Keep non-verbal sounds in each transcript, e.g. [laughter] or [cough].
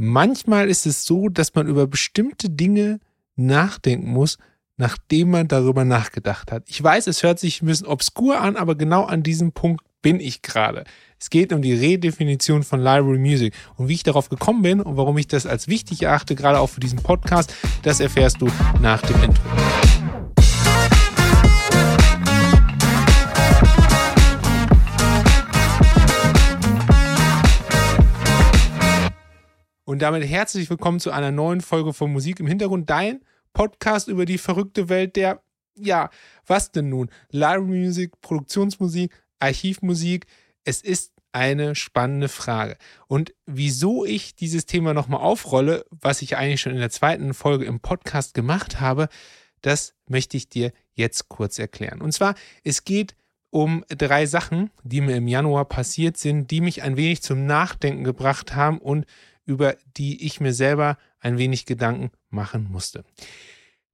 manchmal ist es so, dass man über bestimmte Dinge nachdenken muss, nachdem man darüber nachgedacht hat. Ich weiß, es hört sich ein bisschen obskur an, aber genau an diesem Punkt bin ich gerade. Es geht um die Redefinition von Library Music. Und wie ich darauf gekommen bin und warum ich das als wichtig erachte, gerade auch für diesen Podcast, das erfährst du nach dem Intro. Und damit herzlich willkommen zu einer neuen Folge von Musik im Hintergrund. Dein Podcast über die verrückte Welt der, ja, was denn nun? Library Music, Produktionsmusik, Archivmusik. Es ist eine spannende Frage. Und wieso ich dieses Thema nochmal aufrolle, was ich eigentlich schon in der zweiten Folge im Podcast gemacht habe, das möchte ich dir jetzt kurz erklären. Und zwar, es geht um drei Sachen, die mir im Januar passiert sind, die mich ein wenig zum Nachdenken gebracht haben und über die ich mir selber ein wenig Gedanken machen musste.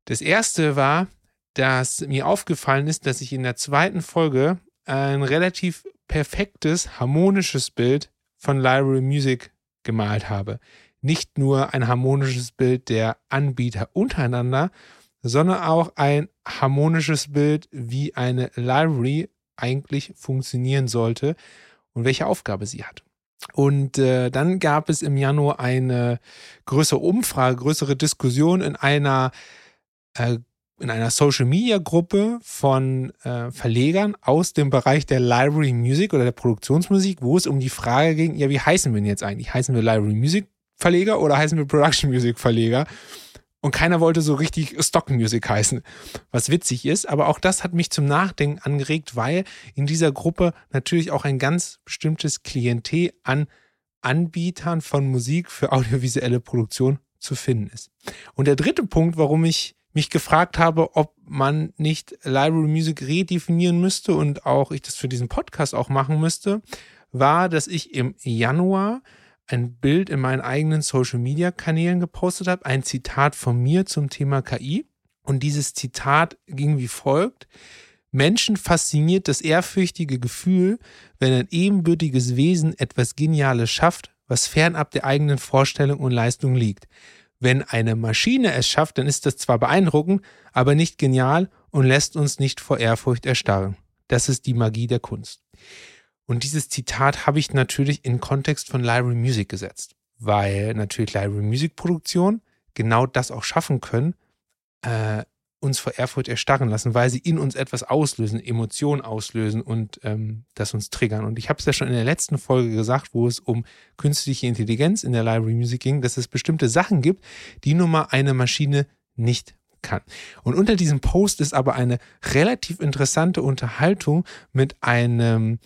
Das erste war, dass mir aufgefallen ist, dass ich in der zweiten Folge ein relativ perfektes, harmonisches Bild von Library Music gemalt habe. Nicht nur ein harmonisches Bild der Anbieter untereinander, sondern auch ein harmonisches Bild, wie eine Library eigentlich funktionieren sollte und welche Aufgabe sie hat. Und äh, dann gab es im Januar eine größere Umfrage, größere Diskussion in einer äh, in einer Social Media Gruppe von äh, Verlegern aus dem Bereich der Library Music oder der Produktionsmusik, wo es um die Frage ging, ja, wie heißen wir denn jetzt eigentlich? Heißen wir Library Music Verleger oder heißen wir Production Music Verleger? Und keiner wollte so richtig Stock Music heißen, was witzig ist. Aber auch das hat mich zum Nachdenken angeregt, weil in dieser Gruppe natürlich auch ein ganz bestimmtes Klientel an Anbietern von Musik für audiovisuelle Produktion zu finden ist. Und der dritte Punkt, warum ich mich gefragt habe, ob man nicht Library Music redefinieren müsste und auch ich das für diesen Podcast auch machen müsste, war, dass ich im Januar ein Bild in meinen eigenen Social-Media-Kanälen gepostet habe, ein Zitat von mir zum Thema KI. Und dieses Zitat ging wie folgt. Menschen fasziniert das ehrfürchtige Gefühl, wenn ein ebenbürtiges Wesen etwas Geniales schafft, was fernab der eigenen Vorstellung und Leistung liegt. Wenn eine Maschine es schafft, dann ist das zwar beeindruckend, aber nicht genial und lässt uns nicht vor Ehrfurcht erstarren. Das ist die Magie der Kunst. Und dieses Zitat habe ich natürlich in Kontext von Library Music gesetzt, weil natürlich Library Music Produktion genau das auch schaffen können, äh, uns vor Ehrfurcht erstarren lassen, weil sie in uns etwas auslösen, Emotionen auslösen und ähm, das uns triggern. Und ich habe es ja schon in der letzten Folge gesagt, wo es um künstliche Intelligenz in der Library Music ging, dass es bestimmte Sachen gibt, die nun mal eine Maschine nicht kann. Und unter diesem Post ist aber eine relativ interessante Unterhaltung mit einem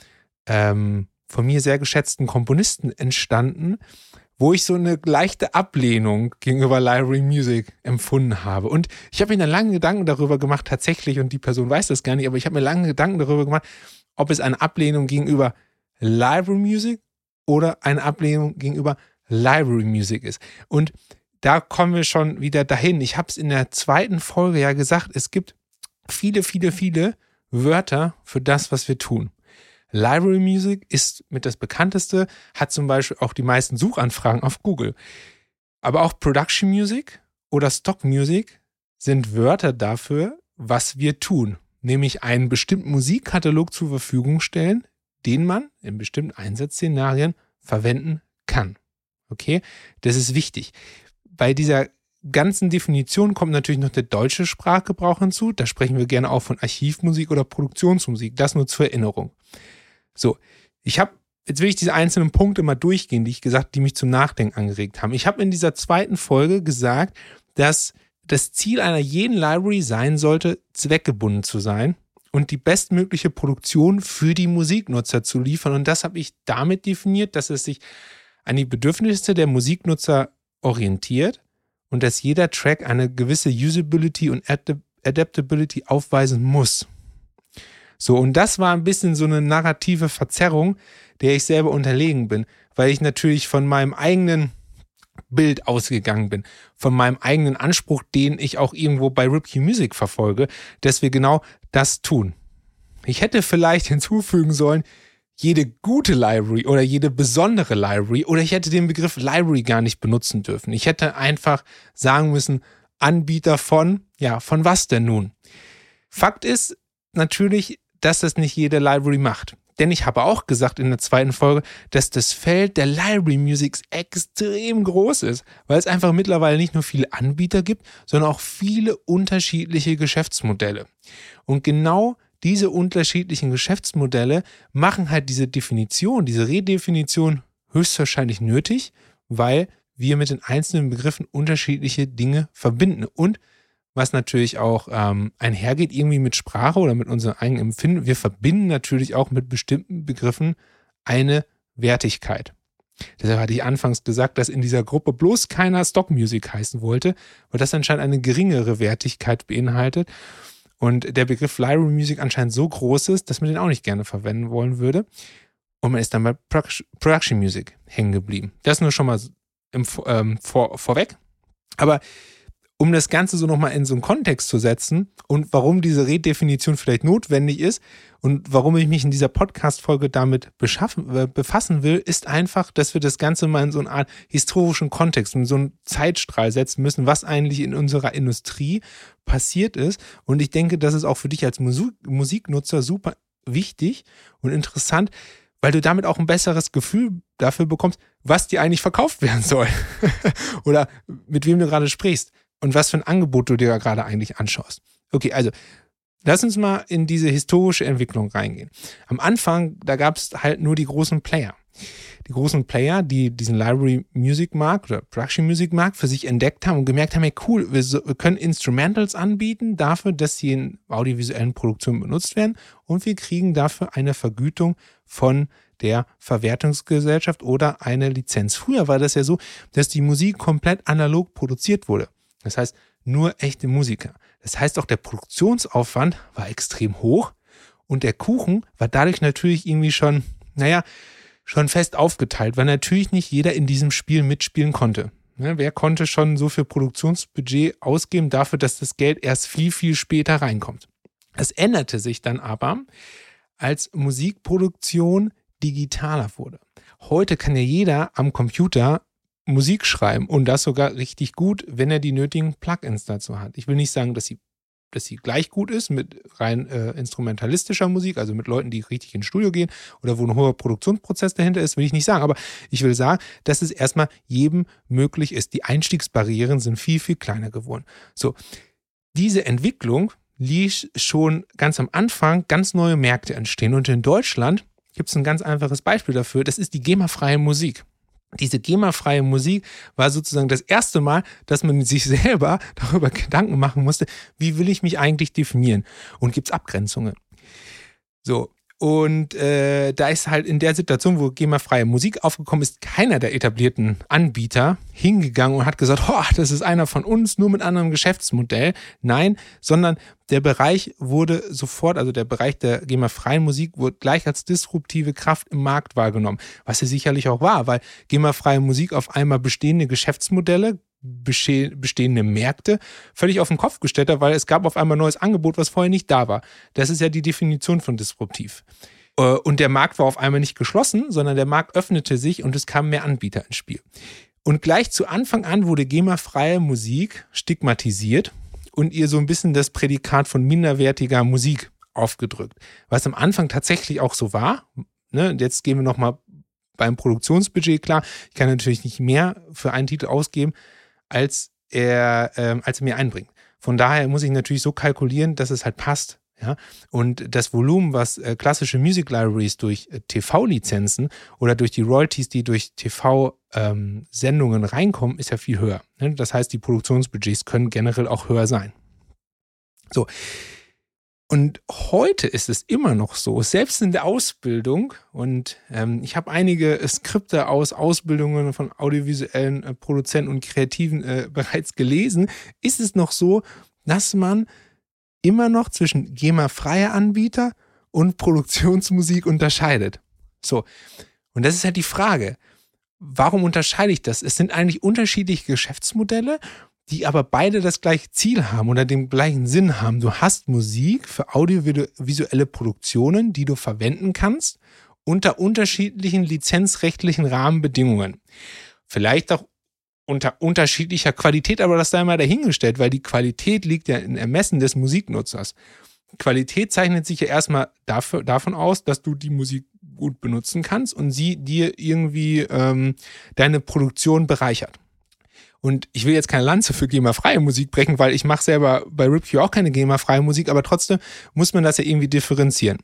ähm, von mir sehr geschätzten Komponisten entstanden, wo ich so eine leichte Ablehnung gegenüber Library Music empfunden habe. Und ich habe mir dann lange Gedanken darüber gemacht, tatsächlich, und die Person weiß das gar nicht, aber ich habe mir lange Gedanken darüber gemacht, ob es eine Ablehnung gegenüber Library Music oder eine Ablehnung gegenüber Library Music ist. Und da kommen wir schon wieder dahin. Ich habe es in der zweiten Folge ja gesagt, es gibt viele, viele, viele Wörter für das, was wir tun. Library Music ist mit das bekannteste, hat zum Beispiel auch die meisten Suchanfragen auf Google. Aber auch Production Music oder Stock Music sind Wörter dafür, was wir tun, nämlich einen bestimmten Musikkatalog zur Verfügung stellen, den man in bestimmten Einsatzszenarien verwenden kann. Okay, das ist wichtig. Bei dieser ganzen Definition kommt natürlich noch der deutsche Sprachgebrauch hinzu. Da sprechen wir gerne auch von Archivmusik oder Produktionsmusik. Das nur zur Erinnerung. So, ich habe, jetzt will ich diese einzelnen Punkte mal durchgehen, die ich gesagt, die mich zum Nachdenken angeregt haben. Ich habe in dieser zweiten Folge gesagt, dass das Ziel einer jeden Library sein sollte, zweckgebunden zu sein und die bestmögliche Produktion für die Musiknutzer zu liefern. Und das habe ich damit definiert, dass es sich an die Bedürfnisse der Musiknutzer orientiert und dass jeder Track eine gewisse Usability und Adaptability aufweisen muss. So, und das war ein bisschen so eine narrative Verzerrung, der ich selber unterlegen bin, weil ich natürlich von meinem eigenen Bild ausgegangen bin, von meinem eigenen Anspruch, den ich auch irgendwo bei Ripkey Music verfolge, dass wir genau das tun. Ich hätte vielleicht [laughs] hinzufügen sollen, jede gute Library oder jede besondere Library oder ich hätte den Begriff Library gar nicht benutzen dürfen. Ich hätte einfach sagen müssen, Anbieter von, ja, von was denn nun? Fakt ist natürlich, dass das nicht jede Library macht. Denn ich habe auch gesagt in der zweiten Folge, dass das Feld der Library Musics extrem groß ist, weil es einfach mittlerweile nicht nur viele Anbieter gibt, sondern auch viele unterschiedliche Geschäftsmodelle. Und genau diese unterschiedlichen Geschäftsmodelle machen halt diese Definition, diese Redefinition höchstwahrscheinlich nötig, weil wir mit den einzelnen Begriffen unterschiedliche Dinge verbinden. Und was natürlich auch ähm, einhergeht irgendwie mit Sprache oder mit unserem eigenen Empfinden. Wir verbinden natürlich auch mit bestimmten Begriffen eine Wertigkeit. Deshalb hatte ich anfangs gesagt, dass in dieser Gruppe bloß keiner Stock Music heißen wollte, weil das anscheinend eine geringere Wertigkeit beinhaltet. Und der Begriff Library Music anscheinend so groß ist, dass man den auch nicht gerne verwenden wollen würde. Und man ist dann bei Production Music hängen geblieben. Das nur schon mal im, ähm, vor, vorweg. Aber um das Ganze so nochmal in so einen Kontext zu setzen und warum diese Redefinition vielleicht notwendig ist und warum ich mich in dieser Podcast-Folge damit äh, befassen will, ist einfach, dass wir das Ganze mal in so eine Art historischen Kontext, in so einen Zeitstrahl setzen müssen, was eigentlich in unserer Industrie passiert ist. Und ich denke, das ist auch für dich als Musik Musiknutzer super wichtig und interessant, weil du damit auch ein besseres Gefühl dafür bekommst, was dir eigentlich verkauft werden soll [laughs] oder mit wem du gerade sprichst und was für ein Angebot du dir gerade eigentlich anschaust. Okay, also lass uns mal in diese historische Entwicklung reingehen. Am Anfang, da gab es halt nur die großen Player. Die großen Player, die diesen Library Music Markt oder Production Music Markt für sich entdeckt haben und gemerkt haben, hey cool, wir, so, wir können Instrumentals anbieten dafür, dass sie in audiovisuellen Produktionen benutzt werden und wir kriegen dafür eine Vergütung von der Verwertungsgesellschaft oder eine Lizenz. Früher war das ja so, dass die Musik komplett analog produziert wurde. Das heißt, nur echte Musiker. Das heißt auch, der Produktionsaufwand war extrem hoch und der Kuchen war dadurch natürlich irgendwie schon, naja, schon fest aufgeteilt, weil natürlich nicht jeder in diesem Spiel mitspielen konnte. Ja, wer konnte schon so viel Produktionsbudget ausgeben dafür, dass das Geld erst viel, viel später reinkommt? Es änderte sich dann aber, als Musikproduktion digitaler wurde. Heute kann ja jeder am Computer Musik schreiben und das sogar richtig gut, wenn er die nötigen Plugins dazu hat. Ich will nicht sagen, dass sie, dass sie gleich gut ist mit rein äh, instrumentalistischer Musik, also mit Leuten, die richtig ins Studio gehen oder wo ein hoher Produktionsprozess dahinter ist, will ich nicht sagen. Aber ich will sagen, dass es erstmal jedem möglich ist. Die Einstiegsbarrieren sind viel, viel kleiner geworden. So, diese Entwicklung ließ schon ganz am Anfang ganz neue Märkte entstehen. Und in Deutschland gibt es ein ganz einfaches Beispiel dafür. Das ist die GEMA-freie Musik diese GEMA-freie Musik war sozusagen das erste Mal, dass man sich selber [laughs] darüber Gedanken machen musste, wie will ich mich eigentlich definieren und gibt es Abgrenzungen. So, und äh, da ist halt in der Situation, wo GEMA-freie Musik aufgekommen ist, keiner der etablierten Anbieter hingegangen und hat gesagt, oh, das ist einer von uns, nur mit anderem Geschäftsmodell. Nein, sondern der Bereich wurde sofort, also der Bereich der GEMA-freien Musik wurde gleich als disruptive Kraft im Markt wahrgenommen. Was ja sicherlich auch war, weil GEMA-freie Musik auf einmal bestehende Geschäftsmodelle bestehende Märkte völlig auf den Kopf gestellt hat, weil es gab auf einmal ein neues Angebot, was vorher nicht da war. Das ist ja die Definition von disruptiv. Äh, und der Markt war auf einmal nicht geschlossen, sondern der Markt öffnete sich und es kamen mehr Anbieter ins Spiel. Und gleich zu Anfang an wurde GEMA-freie Musik stigmatisiert und ihr so ein bisschen das Prädikat von minderwertiger Musik aufgedrückt. Was am Anfang tatsächlich auch so war. Ne? Jetzt gehen wir nochmal beim Produktionsbudget klar. Ich kann natürlich nicht mehr für einen Titel ausgeben, als er, ähm, als er mir einbringt. Von daher muss ich natürlich so kalkulieren, dass es halt passt. Ja? Und das Volumen, was äh, klassische Music Libraries durch äh, TV-Lizenzen oder durch die Royalties, die durch TV-Sendungen ähm, reinkommen, ist ja viel höher. Ne? Das heißt, die Produktionsbudgets können generell auch höher sein. So, und heute ist es immer noch so, selbst in der Ausbildung, und ähm, ich habe einige Skripte aus Ausbildungen von audiovisuellen äh, Produzenten und Kreativen äh, [laughs] bereits gelesen, ist es noch so, dass man immer noch zwischen GEMA-freie Anbieter und Produktionsmusik unterscheidet. So, und das ist halt die Frage. Warum unterscheide ich das? Es sind eigentlich unterschiedliche Geschäftsmodelle die aber beide das gleiche Ziel haben oder den gleichen Sinn haben. Du hast Musik für audiovisuelle Produktionen, die du verwenden kannst unter unterschiedlichen lizenzrechtlichen Rahmenbedingungen. Vielleicht auch unter unterschiedlicher Qualität, aber das sei mal dahingestellt, weil die Qualität liegt ja im Ermessen des Musiknutzers. Qualität zeichnet sich ja erstmal dafür, davon aus, dass du die Musik gut benutzen kannst und sie dir irgendwie ähm, deine Produktion bereichert. Und ich will jetzt keine Lanze für GEMA-freie Musik brechen, weil ich mache selber bei RipQ auch keine GEMA-freie Musik, aber trotzdem muss man das ja irgendwie differenzieren.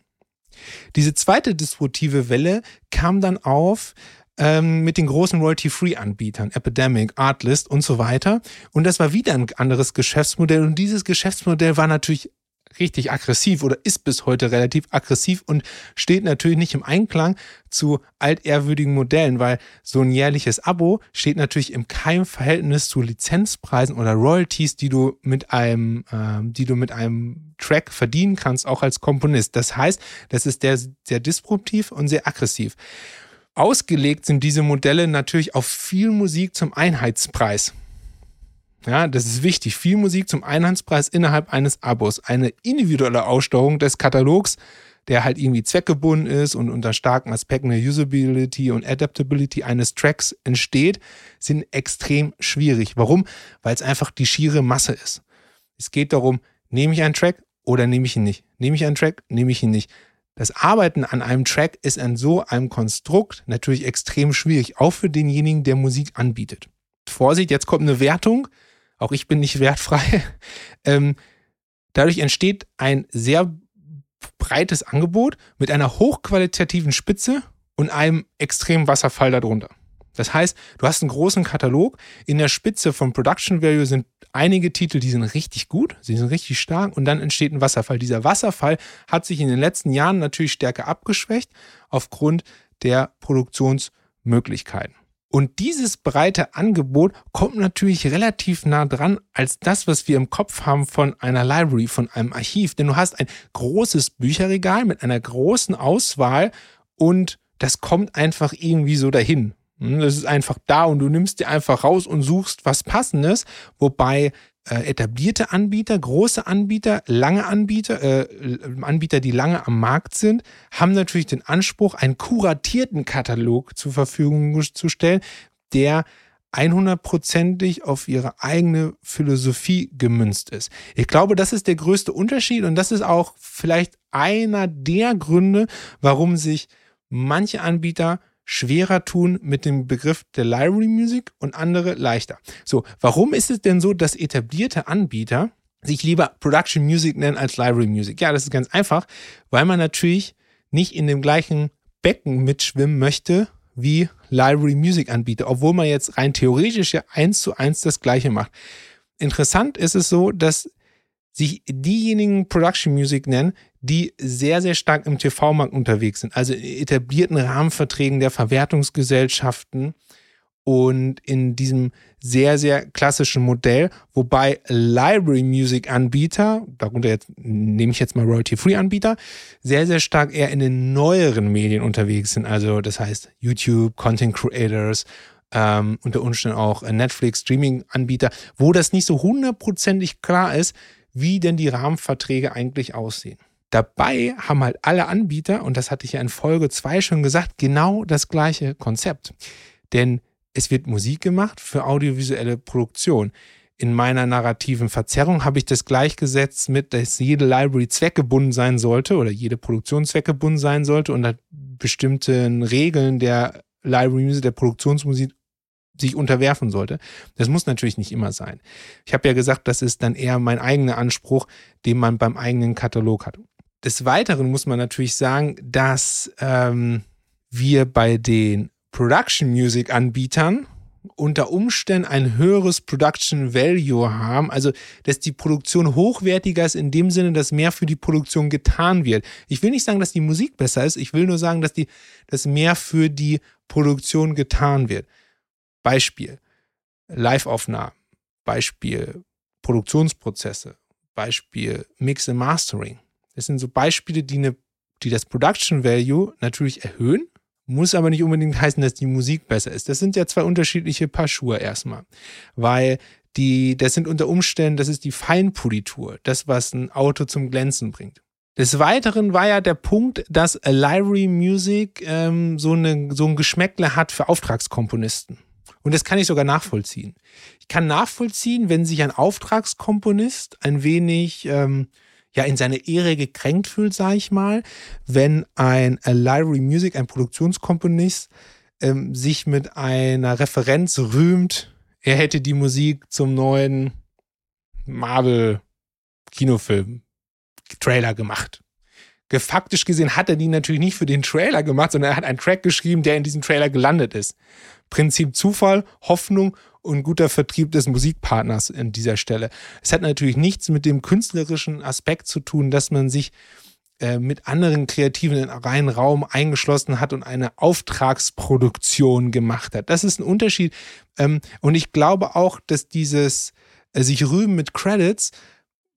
Diese zweite disruptive Welle kam dann auf ähm, mit den großen Royalty-Free-Anbietern, Epidemic, Artlist und so weiter. Und das war wieder ein anderes Geschäftsmodell. Und dieses Geschäftsmodell war natürlich richtig aggressiv oder ist bis heute relativ aggressiv und steht natürlich nicht im Einklang zu altehrwürdigen Modellen, weil so ein jährliches Abo steht natürlich im Keimverhältnis zu Lizenzpreisen oder Royalties, die du mit einem, äh, die du mit einem Track verdienen kannst, auch als Komponist. Das heißt, das ist sehr, sehr disruptiv und sehr aggressiv. Ausgelegt sind diese Modelle natürlich auf viel Musik zum Einheitspreis. Ja, das ist wichtig. Viel Musik zum Einheitspreis innerhalb eines Abos. Eine individuelle Aussteuerung des Katalogs, der halt irgendwie zweckgebunden ist und unter starken Aspekten der Usability und Adaptability eines Tracks entsteht, sind extrem schwierig. Warum? Weil es einfach die schiere Masse ist. Es geht darum, nehme ich einen Track oder nehme ich ihn nicht? Nehme ich einen Track, nehme ich ihn nicht? Das Arbeiten an einem Track ist an so einem Konstrukt natürlich extrem schwierig, auch für denjenigen, der Musik anbietet. Vorsicht, jetzt kommt eine Wertung auch ich bin nicht wertfrei. [laughs] Ähm, dadurch entsteht ein sehr breites Angebot mit einer hochqualitativen Spitze und einem extremen Wasserfall darunter. Das heißt, du hast einen großen Katalog. In der Spitze vom Production Value sind einige Titel, die sind richtig gut, sie sind richtig stark und dann entsteht ein Wasserfall. Dieser Wasserfall hat sich in den letzten Jahren natürlich stärker abgeschwächt aufgrund der Produktionsmöglichkeiten. Und dieses breite Angebot kommt natürlich relativ nah dran als das, was wir im Kopf haben von einer Library, von einem Archiv. Denn du hast ein großes Bücherregal mit einer großen Auswahl und das kommt einfach irgendwie so dahin. Hm, das ist einfach da und du nimmst dir einfach raus und suchst was Passendes, wobei etablierte Anbieter, große Anbieter, lange Anbieter, äh, Anbieter, die lange am Markt sind, haben natürlich den Anspruch, einen kuratierten Katalog zur Verfügung zu stellen, der 100%ig auf ihre eigene Philosophie gemünzt ist. Ich glaube, das ist der größte Unterschied und das ist auch vielleicht einer der Gründe, warum sich manche Anbieter schwerer tun mit dem Begriff der Library Music und andere leichter. So, warum ist es denn so, dass etablierte Anbieter sich lieber Production Music nennen als Library Music? Ja, das ist ganz einfach, weil man natürlich nicht in dem gleichen Becken mitschwimmen möchte wie Library Music Anbieter, obwohl man jetzt rein theoretisch ja eins zu eins das gleiche macht. Interessant ist es so, dass sich diejenigen Production Music nennen, die sehr, sehr stark im TV-Markt unterwegs sind, also in etablierten Rahmenverträgen der Verwertungsgesellschaften und in diesem sehr, sehr klassischen Modell, wobei Library Music Anbieter, darunter jetzt nehme ich jetzt mal Royalty-Free Anbieter, sehr, sehr stark eher in den neueren Medien unterwegs sind. Also das heißt YouTube, Content Creators, ähm, unter Umständen auch Netflix, Streaming-Anbieter, wo das nicht so hundertprozentig klar ist, wie denn die Rahmenverträge eigentlich aussehen. Dabei haben halt alle Anbieter, und das hatte ich ja in Folge 2 schon gesagt, genau das gleiche Konzept. Denn es wird Musik gemacht für audiovisuelle Produktion. In meiner narrativen Verzerrung habe ich das gleichgesetzt mit, dass jede Library zweckgebunden sein sollte oder jede Produktion zweckgebunden sein sollte und bestimmten Regeln der Library Music, der Produktionsmusik sich unterwerfen sollte. Das muss natürlich nicht immer sein. Ich habe ja gesagt, das ist dann eher mein eigener Anspruch, den man beim eigenen Katalog hat. Des Weiteren muss man natürlich sagen, dass ähm, wir bei den Production Music Anbietern unter Umständen ein höheres Production Value haben, also dass die Produktion hochwertiger ist in dem Sinne, dass mehr für die Produktion getan wird. Ich will nicht sagen, dass die Musik besser ist, ich will nur sagen, dass die dass mehr für die Produktion getan wird. Beispiel Live-Aufnahmen, Beispiel Produktionsprozesse, Beispiel Mix and Mastering. Das sind so Beispiele, die, eine, die das Production Value natürlich erhöhen, muss aber nicht unbedingt heißen, dass die Musik besser ist. Das sind ja zwei unterschiedliche Paar Schuhe erstmal, weil die, das sind unter Umständen, das ist die Feinpolitur, das, was ein Auto zum Glänzen bringt. Des Weiteren war ja der Punkt, dass Library Music ähm, so, eine, so ein Geschmäckle hat für Auftragskomponisten. Und das kann ich sogar nachvollziehen. Ich kann nachvollziehen, wenn sich ein Auftragskomponist ein wenig ähm, ja in seine Ehre gekränkt fühlt, sage ich mal, wenn ein Library Music, ein Produktionskomponist, ähm, sich mit einer Referenz rühmt, er hätte die Musik zum neuen Marvel-Kinofilm, Trailer gemacht. Faktisch gesehen hat er die natürlich nicht für den Trailer gemacht, sondern er hat einen Track geschrieben, der in diesem Trailer gelandet ist. Prinzip Zufall, Hoffnung und guter Vertrieb des Musikpartners an dieser Stelle. Es hat natürlich nichts mit dem künstlerischen Aspekt zu tun, dass man sich äh, mit anderen Kreativen in einen Raum eingeschlossen hat und eine Auftragsproduktion gemacht hat. Das ist ein Unterschied. Ähm, und ich glaube auch, dass dieses äh, sich rühmen mit Credits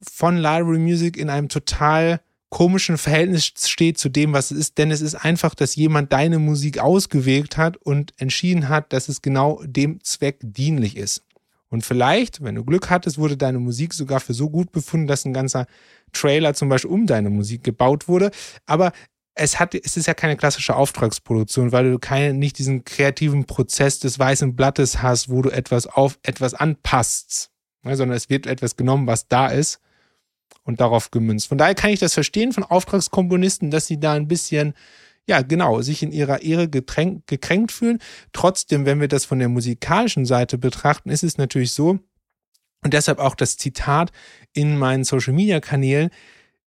von Library Music in einem total komischen Verhältnis steht zu dem, was es ist, denn es ist einfach, dass jemand deine Musik ausgewählt hat und entschieden hat, dass es genau dem Zweck dienlich ist. Und vielleicht, wenn du Glück hattest, wurde deine Musik sogar für so gut befunden, dass ein ganzer Trailer zum Beispiel um deine Musik gebaut wurde. Aber es, hat, es ist ja keine klassische Auftragsproduktion, weil du keine, nicht diesen kreativen Prozess des weißen Blattes hast, wo du etwas auf etwas anpasst, ne, sondern es wird etwas genommen, was da ist und darauf gemünzt. Von daher kann ich das verstehen von Auftragskomponisten, dass sie da ein bisschen, ja, genau, sich in ihrer Ehre getränkt, gekränkt fühlen. Trotzdem, wenn wir das von der musikalischen Seite betrachten, ist es natürlich so, und deshalb auch das Zitat in meinen Social Media Kanälen,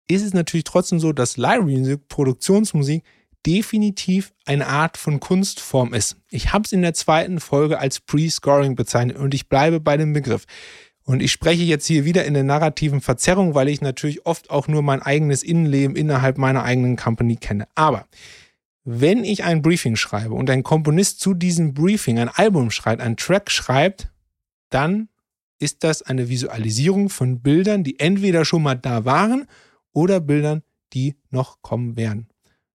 ist es natürlich trotzdem so, dass Library Music, Produktionsmusik, definitiv eine Art von Kunstform ist. Ich habe es in der zweiten Folge als Pre-Scoring bezeichnet und ich bleibe bei dem Begriff. Und ich spreche jetzt hier wieder in der narrativen Verzerrung, weil ich natürlich oft auch nur mein eigenes Innenleben innerhalb meiner eigenen Company kenne. Aber wenn ich ein Briefing schreibe und ein Komponist zu diesem Briefing ein Album schreibt, ein Track schreibt, dann ist das eine Visualisierung von Bildern, die entweder schon mal da waren oder Bildern, die noch kommen werden.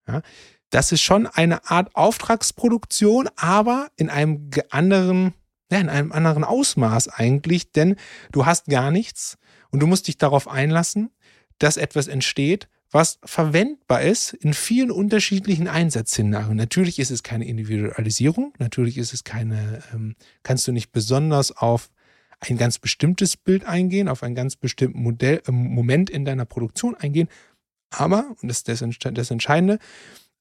Ja, das ist schon eine Art Auftragsproduktion, aber in einem anderen ja, in einem anderen Ausmaß eigentlich, denn du hast gar nichts und du musst dich darauf einlassen, dass etwas entsteht, was verwendbar ist in vielen unterschiedlichen Einsatzszenarien. Natürlich ist es keine Individualisierung, natürlich ist es keine, ähm, kannst du nicht besonders auf ein ganz bestimmtes Bild eingehen, auf einen ganz bestimmten Modell, äh, Moment in deiner Produktion eingehen, aber, und das ist das, das Entscheidende,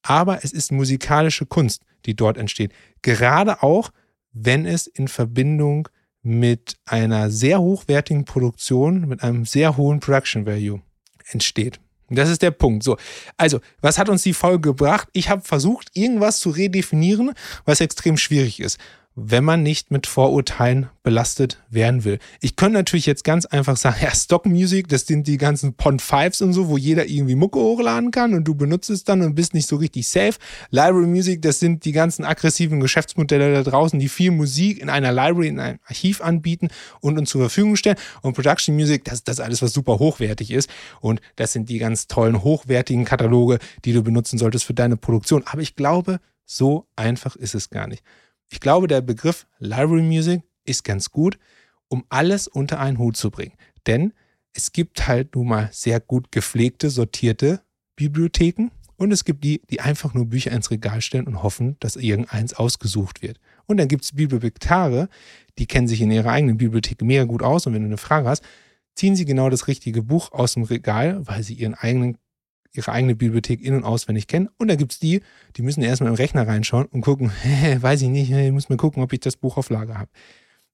aber es ist musikalische Kunst, die dort entsteht. Gerade auch, wenn es in Verbindung mit einer sehr hochwertigen Produktion, mit einem sehr hohen Production Value entsteht. Das ist der Punkt. So, also, was hat uns die Folge gebracht? Ich habe versucht, irgendwas zu redefinieren, was extrem schwierig ist wenn man nicht mit Vorurteilen belastet werden will. Ich könnte natürlich jetzt ganz einfach sagen, [laughs] ja, Stock Music, das sind die ganzen Pond Fives und so, wo jeder irgendwie Mucke hochladen kann und du benutzt es dann und bist nicht so richtig safe. Library Music, das sind die ganzen aggressiven Geschäftsmodelle da draußen, die viel Musik in einer Library, in einem Archiv anbieten und uns zur Verfügung stellen. Und Production Music, das ist das alles, was super hochwertig ist. Und das sind die ganz tollen, hochwertigen Kataloge, die du benutzen solltest für deine Produktion. Aber ich glaube, so einfach ist es gar nicht. Ich glaube, der Begriff Library Music ist ganz gut, um alles unter einen Hut zu bringen. Denn es gibt halt nun mal sehr gut gepflegte, sortierte Bibliotheken und es gibt die, die einfach nur Bücher ins Regal stellen und hoffen, dass irgendeins ausgesucht wird. Und dann gibt es Bibliothekare, die kennen sich in ihrer eigenen Bibliothek mega gut aus und wenn du eine Frage hast, ziehen sie genau das richtige Buch aus dem Regal, weil sie ihren eigenen ihre eigene Bibliothek in- und auswendig kennen. Und da gibt es die, die müssen erstmal im Rechner reinschauen und gucken, [laughs] weiß ich nicht, ich muss mal gucken, ob ich das Buch auf Lager habe.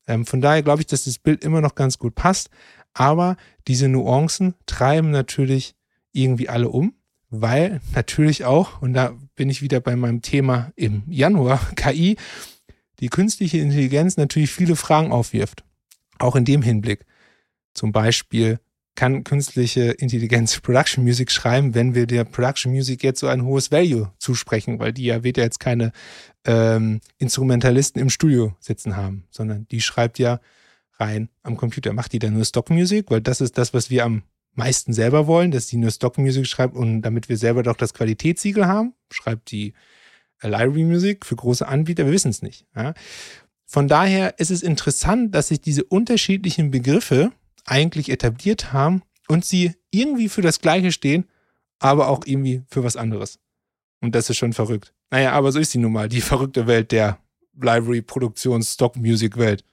Ähm, von daher glaube ich, dass das Bild immer noch ganz gut passt. Aber diese Nuancen treiben natürlich irgendwie alle um, weil natürlich auch, und da bin ich wieder bei meinem Thema im Januar, [laughs] KI, die künstliche Intelligenz natürlich viele Fragen aufwirft. Auch in dem Hinblick. Zum Beispiel, kann künstliche Intelligenz [laughs] Production Music schreiben, wenn wir der Production Music jetzt so ein hohes Value zusprechen, weil die ja ja jetzt keine ähm, Instrumentalisten im Studio sitzen haben, sondern die schreibt ja rein am Computer. Macht die dann nur Stock Music, weil das ist das, was wir am meisten selber wollen, dass die nur Stock Music schreibt und damit wir selber doch das Qualitätssiegel haben, schreibt die Library Music für große Anbieter, wir wissen es nicht. Ja? Von daher ist es interessant, dass sich diese unterschiedlichen Begriffe eigentlich etabliert haben und sie irgendwie für das Gleiche stehen, aber auch irgendwie für was anderes. Und das ist schon verrückt. Naja, aber so ist sie nun mal, die [laughs] verrückte Welt der Library-Produktions-Stock-Music-Welt.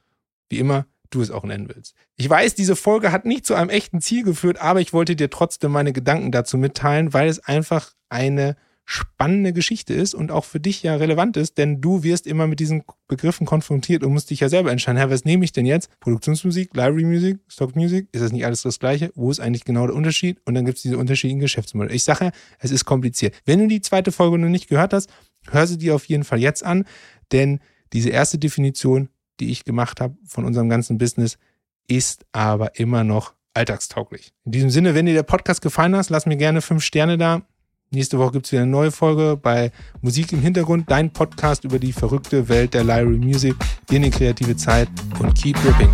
Wie immer, du es auch nennen willst. Ich weiß, diese Folge hat nicht zu einem echten Ziel geführt, aber ich wollte dir trotzdem meine Gedanken dazu mitteilen, weil es einfach eine spannende Geschichte ist und auch für dich ja relevant ist, denn du wirst immer mit diesen Begriffen konfrontiert und musst dich ja selber entscheiden, Herr, was nehme ich denn jetzt? Produktionsmusik, Library Music, Stock Music? Ist das nicht alles das Gleiche? Wo ist eigentlich genau der Unterschied? Und dann gibt es diese unterschiedlichen Geschäftsmodelle. Ich sage es ist kompliziert. Wenn du die zweite Folge noch nicht gehört hast, hör sie dir auf jeden Fall jetzt an, denn diese erste Definition, die ich gemacht habe von unserem ganzen Business, ist aber immer noch alltagstauglich. In diesem Sinne, wenn dir der Podcast gefallen hat, lass mir gerne fünf Sterne da Nächste Woche gibt es wieder eine neue Folge bei Musik im Hintergrund, dein Podcast über die verrückte Welt der Lyra Music. Dir eine kreative Zeit und keep ripping.